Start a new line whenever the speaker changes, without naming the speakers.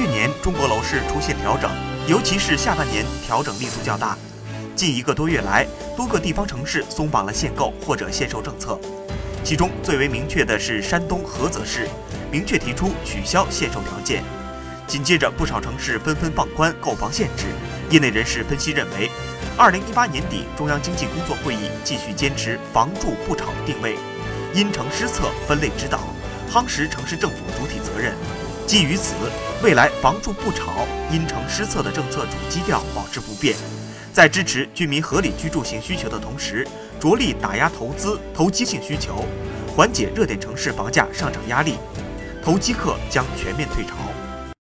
去年中国楼市出现调整，尤其是下半年调整力度较大。近一个多月来，多个地方城市松绑了限购或者限售政策，其中最为明确的是山东菏泽市，明确提出取消限售条件。紧接着，不少城市纷纷放宽购房限制。业内人士分析认为，二零一八年底中央经济工作会议继续坚持“房住不炒”定位，因城施策，分类指导，夯实城市政府主体责任。基于此，未来“房住不炒”、因城施策的政策主基调保持不变，在支持居民合理居住性需求的同时，着力打压投资投机性需求，缓解热点城市房价上涨压力，投机客将全面退潮。